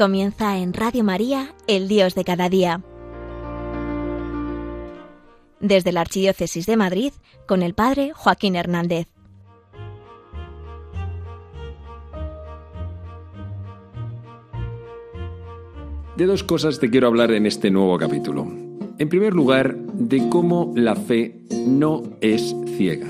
Comienza en Radio María, el Dios de cada día. Desde la Archidiócesis de Madrid, con el Padre Joaquín Hernández. De dos cosas te quiero hablar en este nuevo capítulo. En primer lugar, de cómo la fe no es ciega.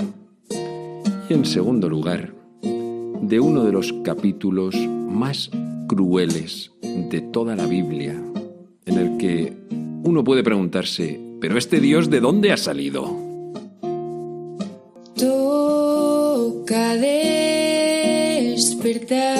Y en segundo lugar, de uno de los capítulos más crueles de toda la Biblia, en el que uno puede preguntarse, ¿pero este Dios de dónde ha salido? Toca despertar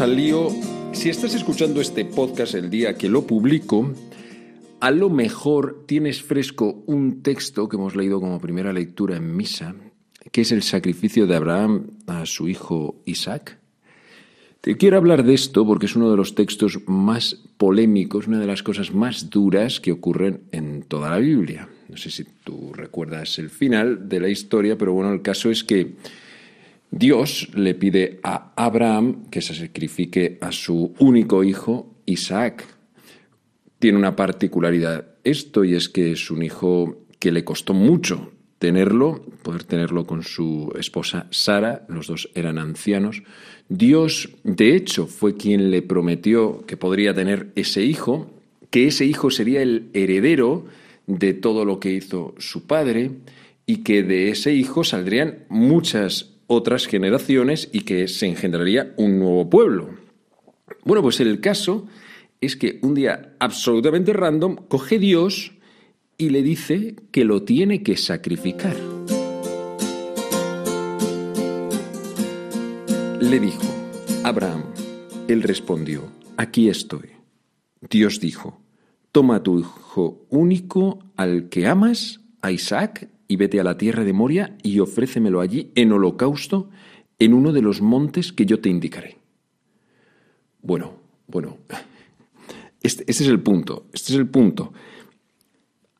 Al lío. Si estás escuchando este podcast el día que lo publico, a lo mejor tienes fresco un texto que hemos leído como primera lectura en misa, que es el sacrificio de Abraham a su hijo Isaac. Te quiero hablar de esto porque es uno de los textos más polémicos, una de las cosas más duras que ocurren en toda la Biblia. No sé si tú recuerdas el final de la historia, pero bueno, el caso es que Dios le pide a Abraham que se sacrifique a su único hijo, Isaac. Tiene una particularidad esto y es que es un hijo que le costó mucho tenerlo, poder tenerlo con su esposa Sara, los dos eran ancianos. Dios, de hecho, fue quien le prometió que podría tener ese hijo, que ese hijo sería el heredero de todo lo que hizo su padre y que de ese hijo saldrían muchas otras generaciones y que se engendraría un nuevo pueblo. Bueno, pues el caso es que un día absolutamente random coge Dios y le dice que lo tiene que sacrificar. Le dijo, Abraham, él respondió, aquí estoy. Dios dijo, toma a tu hijo único al que amas, a Isaac, y vete a la tierra de Moria y ofrécemelo allí en holocausto en uno de los montes que yo te indicaré. Bueno, bueno, este, este, es el punto, este es el punto.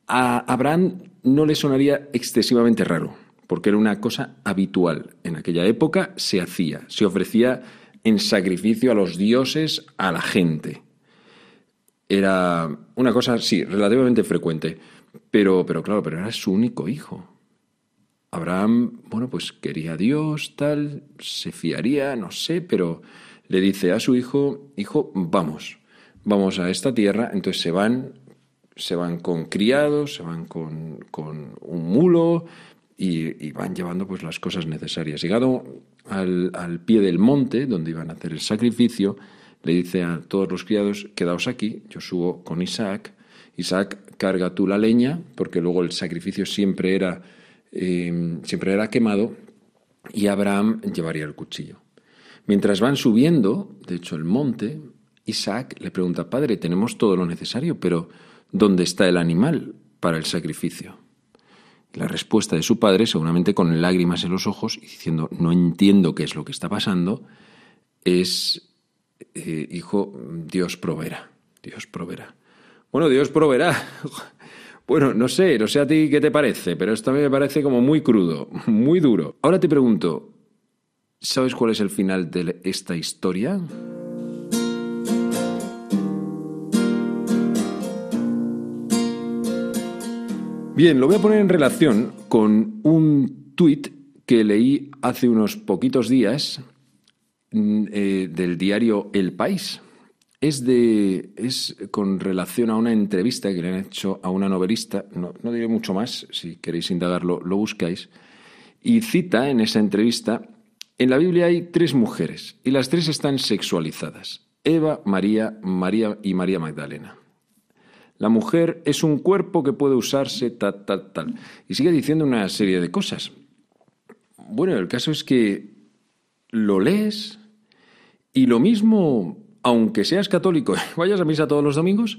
A Abraham no le sonaría excesivamente raro, porque era una cosa habitual. En aquella época se hacía, se ofrecía en sacrificio a los dioses, a la gente. Era una cosa, sí, relativamente frecuente. Pero, pero claro, pero era su único hijo. Abraham, bueno, pues quería a Dios, tal, se fiaría, no sé, pero le dice a su hijo, hijo, vamos, vamos a esta tierra, entonces se van, se van con criados, se van con, con un mulo y, y, van llevando pues las cosas necesarias. Llegado al, al pie del monte, donde iban a hacer el sacrificio, le dice a todos los criados, quedaos aquí, yo subo con Isaac, Isaac, carga tú la leña, porque luego el sacrificio siempre era, eh, siempre era quemado, y Abraham llevaría el cuchillo. Mientras van subiendo, de hecho, el monte, Isaac le pregunta, Padre, tenemos todo lo necesario, pero ¿dónde está el animal para el sacrificio? La respuesta de su padre, seguramente con lágrimas en los ojos y diciendo, no entiendo qué es lo que está pasando, es, eh, hijo, Dios proveerá, Dios proveerá. Bueno, Dios proveerá. Bueno, no sé, no sé a ti qué te parece, pero esto a mí me parece como muy crudo, muy duro. Ahora te pregunto, ¿sabes cuál es el final de esta historia? Bien, lo voy a poner en relación con un tuit que leí hace unos poquitos días eh, del diario El País es, de, es con relación a una entrevista que le han hecho a una novelista, no, no diré mucho más, si queréis indagarlo lo buscáis, y cita en esa entrevista, en la Biblia hay tres mujeres y las tres están sexualizadas, Eva, María, María y María Magdalena. La mujer es un cuerpo que puede usarse tal, tal, tal. Y sigue diciendo una serie de cosas. Bueno, el caso es que lo lees y lo mismo, aunque seas católico, vayas a misa todos los domingos,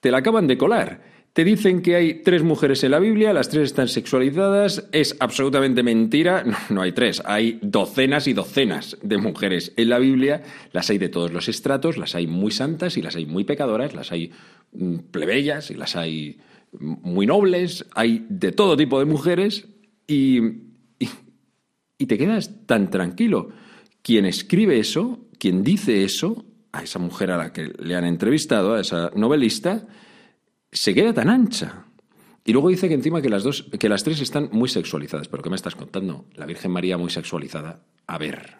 te la acaban de colar. Te dicen que hay tres mujeres en la Biblia, las tres están sexualizadas, es absolutamente mentira, no, hay tres, hay docenas y docenas de mujeres en la Biblia, las hay de todos los estratos, las hay muy santas y las hay muy pecadoras, las hay mm, plebeyas y las hay muy nobles, hay de todo tipo de mujeres y, y, y te quedas tan tranquilo. Quien escribe eso, quien dice eso, a esa mujer a la que le han entrevistado, a esa novelista, se queda tan ancha. Y luego dice que encima que las dos, que las tres están muy sexualizadas. ¿Pero qué me estás contando? La Virgen María muy sexualizada. A ver.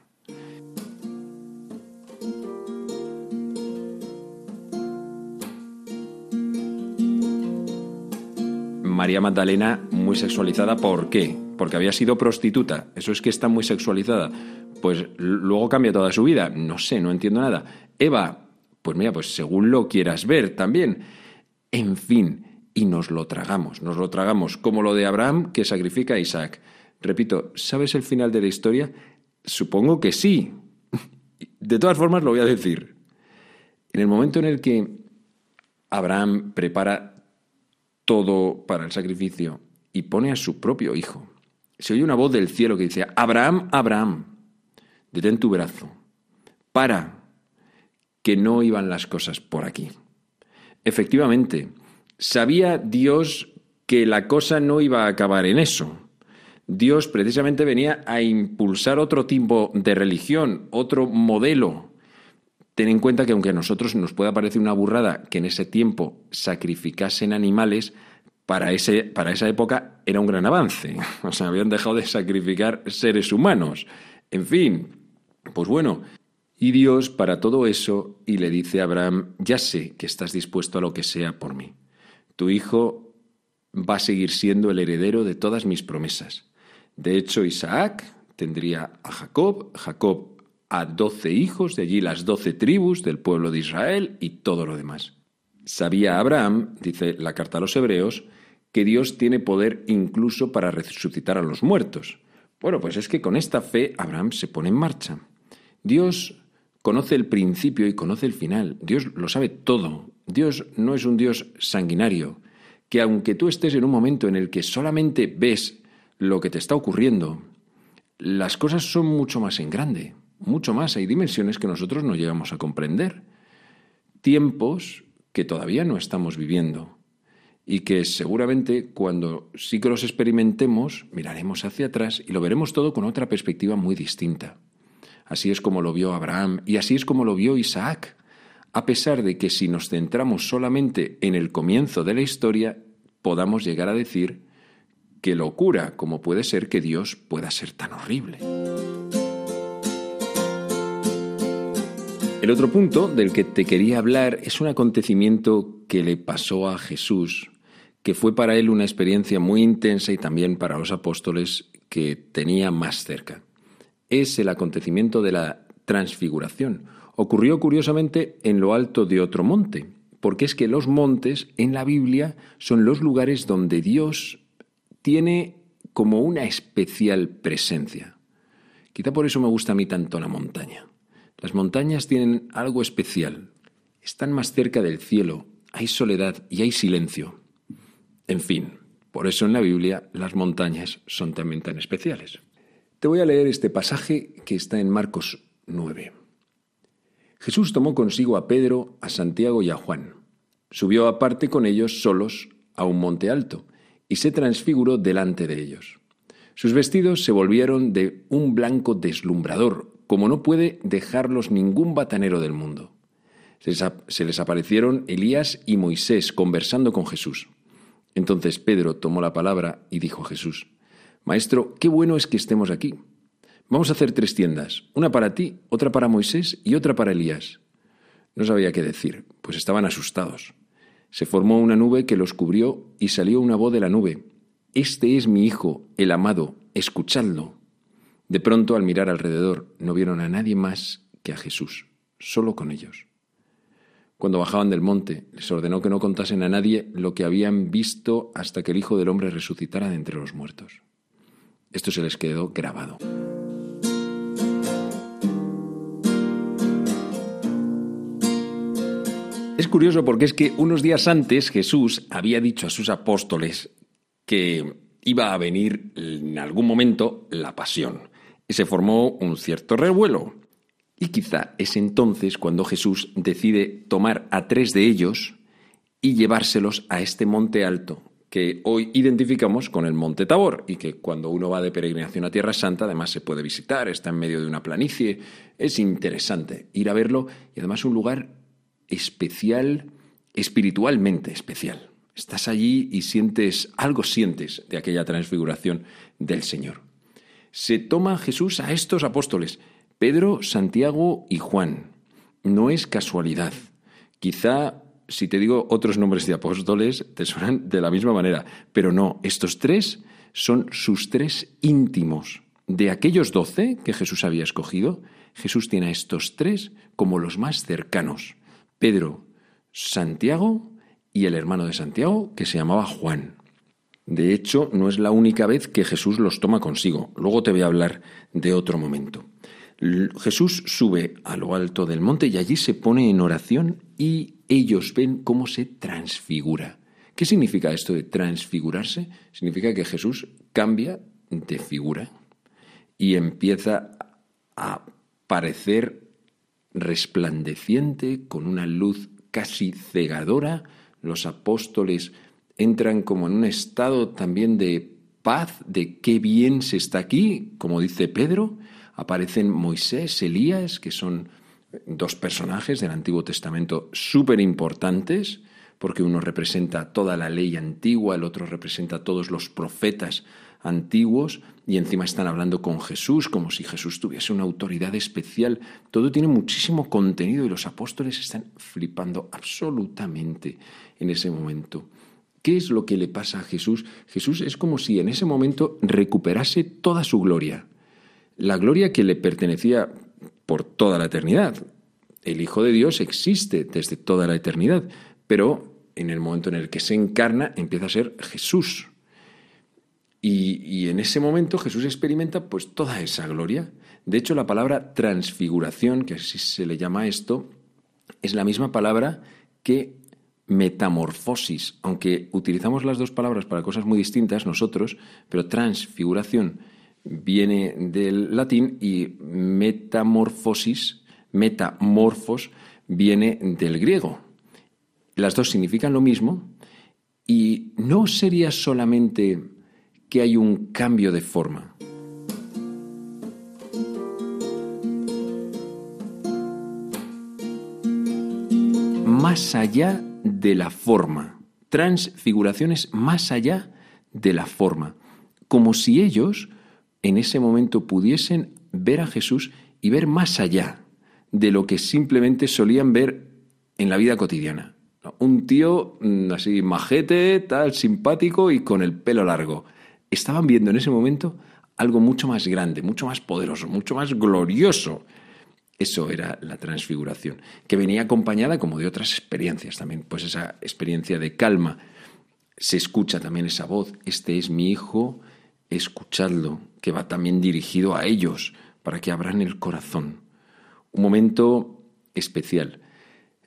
María Magdalena muy sexualizada, ¿por qué? Porque había sido prostituta. Eso es que está muy sexualizada. Pues luego cambia toda su vida. No sé, no entiendo nada. Eva, pues mira, pues según lo quieras ver también. En fin, y nos lo tragamos, nos lo tragamos, como lo de Abraham que sacrifica a Isaac. Repito, ¿sabes el final de la historia? Supongo que sí. De todas formas, lo voy a decir. En el momento en el que Abraham prepara todo para el sacrificio y pone a su propio hijo, se oye una voz del cielo que dice, Abraham, Abraham, detén tu brazo, para, que no iban las cosas por aquí. Efectivamente, sabía Dios que la cosa no iba a acabar en eso. Dios precisamente venía a impulsar otro tipo de religión, otro modelo. Ten en cuenta que aunque a nosotros nos pueda parecer una burrada que en ese tiempo sacrificasen animales, para, ese, para esa época era un gran avance. O sea, habían dejado de sacrificar seres humanos. En fin, pues bueno, y Dios para todo eso y le dice a Abraham, ya sé que estás dispuesto a lo que sea por mí. Tu hijo va a seguir siendo el heredero de todas mis promesas. De hecho, Isaac tendría a Jacob, Jacob a doce hijos, de allí las doce tribus del pueblo de Israel y todo lo demás. Sabía Abraham, dice la carta a los hebreos, que Dios tiene poder incluso para resucitar a los muertos. Bueno, pues es que con esta fe Abraham se pone en marcha. Dios conoce el principio y conoce el final. Dios lo sabe todo. Dios no es un Dios sanguinario, que aunque tú estés en un momento en el que solamente ves lo que te está ocurriendo, las cosas son mucho más en grande, mucho más. Hay dimensiones que nosotros no llegamos a comprender. Tiempos que todavía no estamos viviendo y que seguramente cuando sí que los experimentemos miraremos hacia atrás y lo veremos todo con otra perspectiva muy distinta. Así es como lo vio Abraham y así es como lo vio Isaac. A pesar de que si nos centramos solamente en el comienzo de la historia, podamos llegar a decir qué locura, como puede ser que Dios pueda ser tan horrible. El otro punto del que te quería hablar es un acontecimiento que le pasó a Jesús, que fue para él una experiencia muy intensa y también para los apóstoles que tenía más cerca es el acontecimiento de la transfiguración. Ocurrió curiosamente en lo alto de otro monte, porque es que los montes en la Biblia son los lugares donde Dios tiene como una especial presencia. Quizá por eso me gusta a mí tanto la montaña. Las montañas tienen algo especial. Están más cerca del cielo, hay soledad y hay silencio. En fin, por eso en la Biblia las montañas son también tan especiales. Te voy a leer este pasaje que está en Marcos 9. Jesús tomó consigo a Pedro, a Santiago y a Juan. Subió aparte con ellos solos a un monte alto y se transfiguró delante de ellos. Sus vestidos se volvieron de un blanco deslumbrador, como no puede dejarlos ningún batanero del mundo. Se les aparecieron Elías y Moisés conversando con Jesús. Entonces Pedro tomó la palabra y dijo a Jesús, Maestro, qué bueno es que estemos aquí. Vamos a hacer tres tiendas, una para ti, otra para Moisés y otra para Elías. No sabía qué decir, pues estaban asustados. Se formó una nube que los cubrió y salió una voz de la nube. Este es mi Hijo, el amado, escuchadlo. De pronto, al mirar alrededor, no vieron a nadie más que a Jesús, solo con ellos. Cuando bajaban del monte, les ordenó que no contasen a nadie lo que habían visto hasta que el Hijo del Hombre resucitara de entre los muertos. Esto se les quedó grabado. Es curioso porque es que unos días antes Jesús había dicho a sus apóstoles que iba a venir en algún momento la pasión. Y se formó un cierto revuelo. Y quizá es entonces cuando Jesús decide tomar a tres de ellos y llevárselos a este monte alto que hoy identificamos con el Monte Tabor y que cuando uno va de peregrinación a Tierra Santa además se puede visitar, está en medio de una planicie, es interesante ir a verlo y además un lugar especial, espiritualmente especial. Estás allí y sientes, algo sientes de aquella transfiguración del Señor. Se toma Jesús a estos apóstoles, Pedro, Santiago y Juan. No es casualidad. Quizá si te digo otros nombres de apóstoles, te suenan de la misma manera. Pero no, estos tres son sus tres íntimos. De aquellos doce que Jesús había escogido, Jesús tiene a estos tres como los más cercanos. Pedro, Santiago y el hermano de Santiago, que se llamaba Juan. De hecho, no es la única vez que Jesús los toma consigo. Luego te voy a hablar de otro momento. Jesús sube a lo alto del monte y allí se pone en oración y ellos ven cómo se transfigura. ¿Qué significa esto de transfigurarse? Significa que Jesús cambia de figura y empieza a parecer resplandeciente, con una luz casi cegadora. Los apóstoles entran como en un estado también de paz, de qué bien se está aquí, como dice Pedro, aparecen Moisés, Elías, que son dos personajes del Antiguo Testamento súper importantes, porque uno representa toda la ley antigua, el otro representa todos los profetas antiguos, y encima están hablando con Jesús, como si Jesús tuviese una autoridad especial. Todo tiene muchísimo contenido y los apóstoles están flipando absolutamente en ese momento. ¿Qué es lo que le pasa a Jesús? Jesús es como si en ese momento recuperase toda su gloria la gloria que le pertenecía por toda la eternidad. El Hijo de Dios existe desde toda la eternidad, pero en el momento en el que se encarna empieza a ser Jesús. Y, en ese momento Jesús experimenta pues toda esa gloria. De hecho, la palabra transfiguración, que así se le llama esto, es la misma palabra que metamorfosis, aunque utilizamos las dos palabras para cosas muy distintas nosotros, pero transfiguración viene del latín y metamorfosis, metamorfos, viene del griego. Las dos significan lo mismo y no sería solamente que hay un cambio de forma. Más allá de la forma. Transfiguraciones más allá de la forma. Como si ellos en ese momento pudiesen ver a Jesús y ver más allá de lo que simplemente solían ver en la vida cotidiana. Un tío mm, así majete, tal, simpático y con el pelo largo. Estaban viendo en ese momento algo mucho más grande, mucho más poderoso, mucho más glorioso. Eso era la transfiguración, que venía acompañada como de otras experiencias también, pues esa experiencia de calma. Se escucha también esa voz, este es mi hijo, escuchadlo, que va también dirigido a ellos, para que abran el corazón. Un momento especial.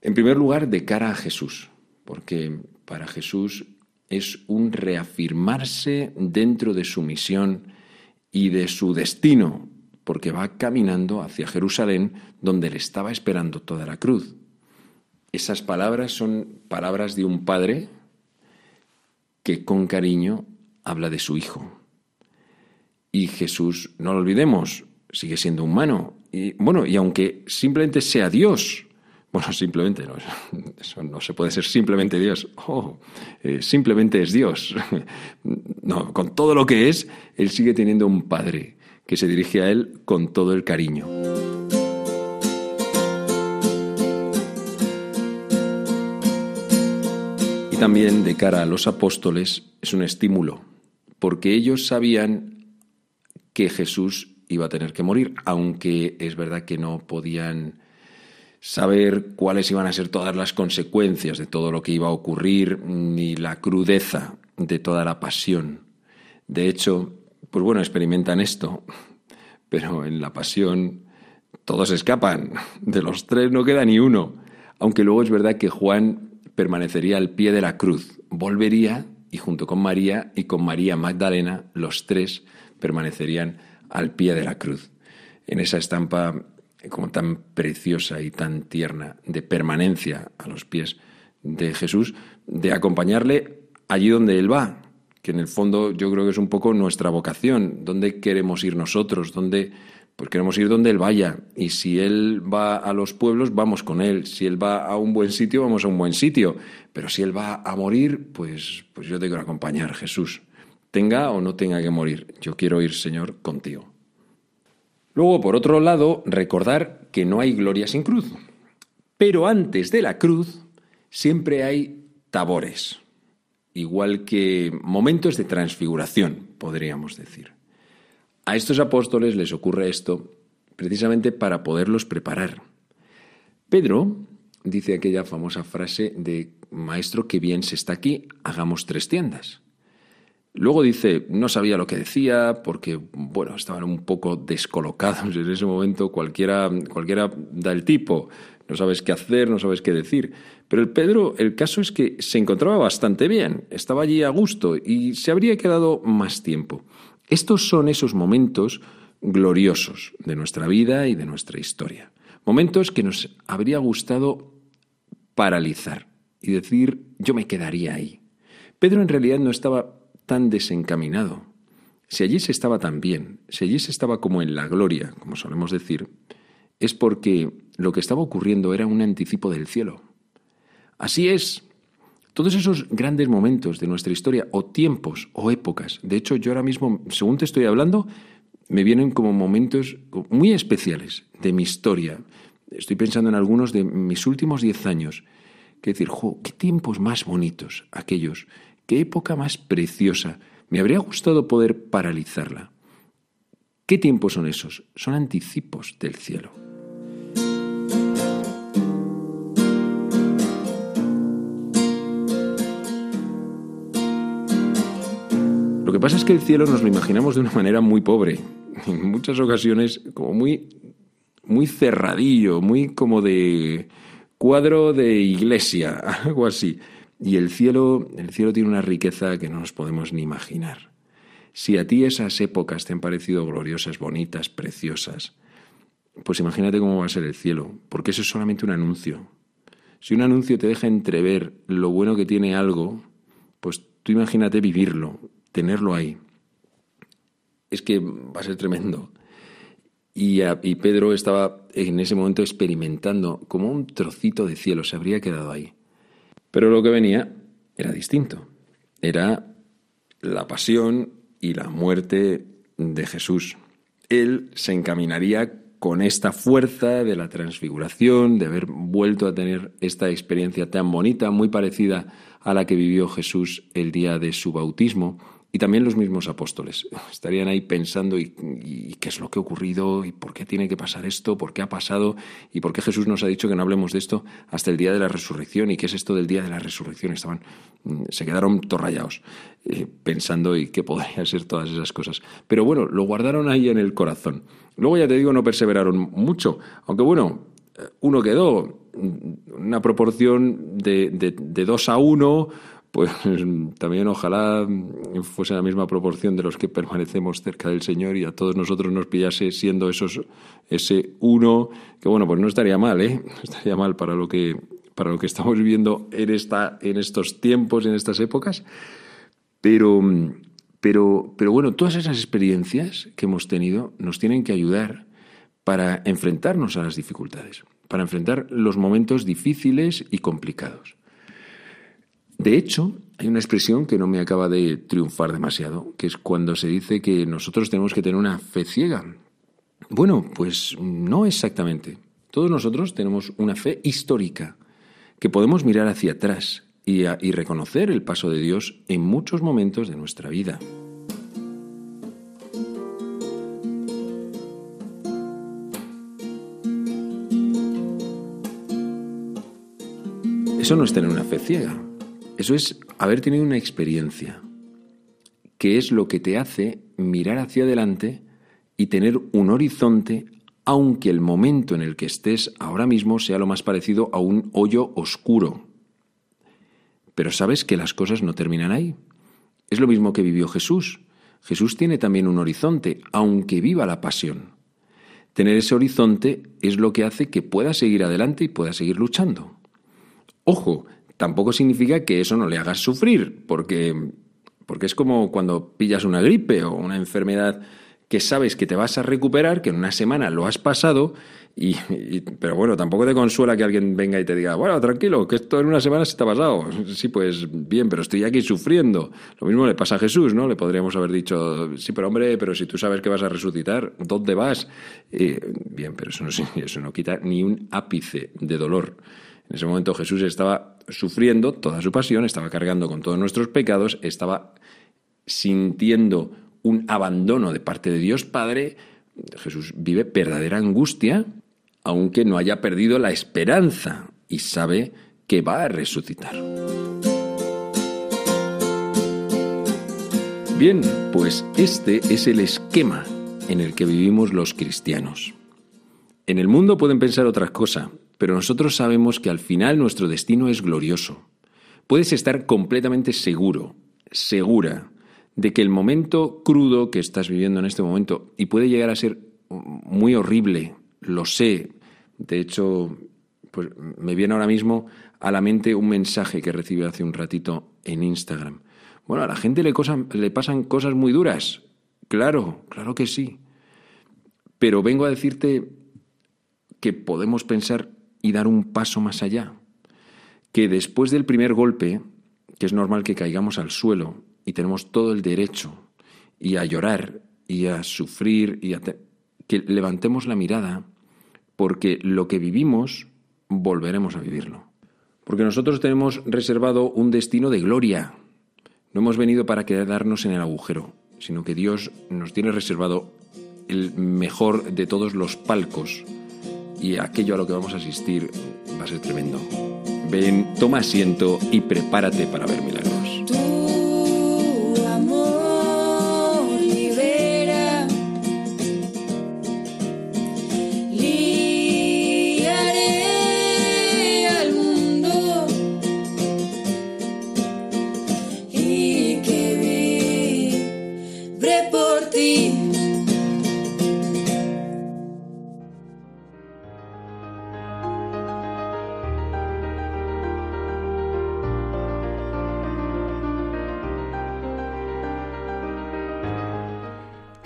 En primer lugar, de cara a Jesús, porque para Jesús es un reafirmarse dentro de su misión y de su destino, porque va caminando hacia Jerusalén, donde le estaba esperando toda la cruz. Esas palabras son palabras de un padre que con cariño habla de su hijo. Y Jesús, no lo olvidemos, sigue siendo humano. Y bueno, y aunque simplemente sea Dios, bueno, simplemente no, eso no se puede ser simplemente Dios. Oh, eh, simplemente es Dios. No, con todo lo que es, Él sigue teniendo un Padre que se dirige a Él con todo el cariño. también de cara a los apóstoles es un estímulo, porque ellos sabían que Jesús iba a tener que morir, aunque es verdad que no podían saber cuáles iban a ser todas las consecuencias de todo lo que iba a ocurrir, ni la crudeza de toda la pasión. De hecho, pues bueno, experimentan esto, pero en la pasión todos escapan, de los tres no queda ni uno, aunque luego es verdad que Juan permanecería al pie de la cruz, volvería y junto con María y con María Magdalena, los tres permanecerían al pie de la cruz. En esa estampa como tan preciosa y tan tierna de permanencia a los pies de Jesús, de acompañarle allí donde Él va, que en el fondo yo creo que es un poco nuestra vocación, dónde queremos ir nosotros, dónde pues queremos ir donde Él vaya. Y si Él va a los pueblos, vamos con Él. Si Él va a un buen sitio, vamos a un buen sitio. Pero si Él va a morir, pues, pues yo te quiero acompañar, Jesús. Tenga o no tenga que morir. Yo quiero ir, Señor, contigo. Luego, por otro lado, recordar que no hay gloria sin cruz. Pero antes de la cruz siempre hay tabores, igual que momentos de transfiguración, podríamos decir. A estos apóstoles les ocurre esto precisamente para poderlos preparar. Pedro dice aquella famosa frase de Maestro, que bien se está aquí, hagamos tres tiendas. Luego dice, no sabía lo que decía porque, bueno, estaban un poco descolocados en ese momento, cualquiera, cualquiera da el tipo, no sabes qué hacer, no sabes qué decir. Pero el Pedro, el caso es que se encontraba bastante bien, estaba allí a gusto y se habría quedado más tiempo. Estos son esos momentos gloriosos de nuestra vida y de nuestra historia. Momentos que nos habría gustado paralizar y decir, yo me quedaría ahí. Pedro en realidad no estaba tan desencaminado. Si allí se estaba tan bien, si allí se estaba como en la gloria, como solemos decir, es porque lo que estaba ocurriendo era un anticipo del cielo. Así es, todos esos grandes momentos de nuestra historia, o tiempos, o épocas, de hecho yo ahora mismo, según te estoy hablando, me vienen como momentos muy especiales de mi historia. Estoy pensando en algunos de mis últimos diez años. Que decir, qué tiempos más bonitos aquellos, qué época más preciosa. Me habría gustado poder paralizarla. ¿Qué tiempos son esos? Son anticipos del cielo. Lo que pasa es que el cielo nos lo imaginamos de una manera muy pobre, en muchas ocasiones como muy, muy cerradillo, muy como de cuadro de iglesia, algo así. Y el cielo, el cielo tiene una riqueza que no nos podemos ni imaginar. Si a ti esas épocas te han parecido gloriosas, bonitas, preciosas, pues imagínate cómo va a ser el cielo, porque eso es solamente un anuncio. Si un anuncio te deja entrever lo bueno que tiene algo, pues tú imagínate vivirlo, tenerlo ahí. Es que va a ser tremendo. Y, y, Pedro estaba en ese momento experimentando como un trocito de cielo, se habría quedado ahí. Pero lo que venía era distinto. Era la pasión y la muerte de Jesús. Él se encaminaría con esta fuerza de la transfiguración, de haber vuelto a tener esta experiencia tan bonita, muy parecida a la que vivió Jesús el día de su bautismo, y también los mismos apóstoles estarían ahí pensando y, qué es lo que ha ocurrido y por qué tiene que pasar esto, por qué ha pasado y por qué Jesús nos ha dicho que no hablemos de esto hasta el día de la resurrección y qué es esto del día de la resurrección. Estaban, mm, se quedaron torrayados eh, pensando y qué podría ser todas esas cosas. Pero bueno, lo guardaron ahí en el corazón. Luego ya te digo, no perseveraron mucho, aunque bueno, eh, uno quedó, mm, una proporción de, de dos a uno pues también ojalá fuese la misma proporción de los que permanecemos cerca del Señor y a todos nosotros nos pillase siendo esos ese uno, que bueno, pues no estaría mal, ¿eh? Estaría mal para lo que para lo que estamos viviendo en esta en estos tiempos, en estas épocas. Pero pero pero bueno, todas esas experiencias que hemos tenido nos tienen que ayudar para enfrentarnos a las dificultades, para enfrentar los momentos difíciles y complicados. De hecho, hay una expresión que no me acaba de triunfar demasiado, que es cuando se dice que nosotros tenemos que tener una fe ciega. Bueno, pues no exactamente. Todos nosotros tenemos una fe histórica, que podemos mirar hacia atrás y, reconocer el paso de Dios en muchos momentos de nuestra vida. Eso no es tener una fe ciega. Eso es haber tenido una experiencia, que es lo que te hace mirar hacia adelante y tener un horizonte, aunque el momento en el que estés ahora mismo sea lo más parecido a un hoyo oscuro. Pero sabes que las cosas no terminan ahí. Es lo mismo que vivió Jesús. Jesús tiene también un horizonte, aunque viva la pasión. Tener ese horizonte es lo que hace que pueda seguir adelante y pueda seguir luchando. Ojo, tampoco significa que eso no le hagas sufrir, porque, porque es como cuando pillas una gripe o una enfermedad que sabes que te vas a recuperar, que en una semana lo has pasado, y, pero bueno, tampoco te consuela que alguien venga y te diga, bueno, tranquilo, que esto en una semana se te ha pasado. Sí, pues bien, pero estoy aquí sufriendo. Lo mismo le pasa a Jesús, ¿no? Le podríamos haber dicho, sí, pero hombre, pero si tú sabes que vas a resucitar, ¿dónde vas? bien, pero eso no, eso no quita ni un ápice de dolor. En ese momento Jesús estaba sufriendo toda su pasión, estaba cargando con todos nuestros pecados, estaba sintiendo un abandono de parte de Dios Padre. Jesús vive verdadera angustia, aunque no haya perdido la esperanza y sabe que va a resucitar. Bien, pues este es el esquema en el que vivimos los cristianos. En el mundo pueden pensar otra cosa, pero nosotros sabemos que al final nuestro destino es glorioso. Puedes estar completamente seguro, segura, de que el momento crudo que estás viviendo en este momento, y puede llegar a ser muy horrible, lo sé, de hecho, pues me viene ahora mismo a la mente un mensaje que recibí hace un ratito en Instagram. Bueno, a la gente le, le pasan cosas muy duras, claro, claro que sí, pero vengo a decirte que podemos pensar y dar un paso más allá. Que después del primer golpe, que es normal que caigamos al suelo y tenemos todo el derecho y a llorar y a sufrir y a que levantemos la mirada porque lo que vivimos volveremos a vivirlo. Porque nosotros tenemos reservado un destino de gloria. No hemos venido para quedarnos en el agujero, sino que Dios nos tiene reservado el mejor de todos los palcos y aquello a lo que vamos a asistir va a ser tremendo. Ven, toma asiento y prepárate para ver milagros.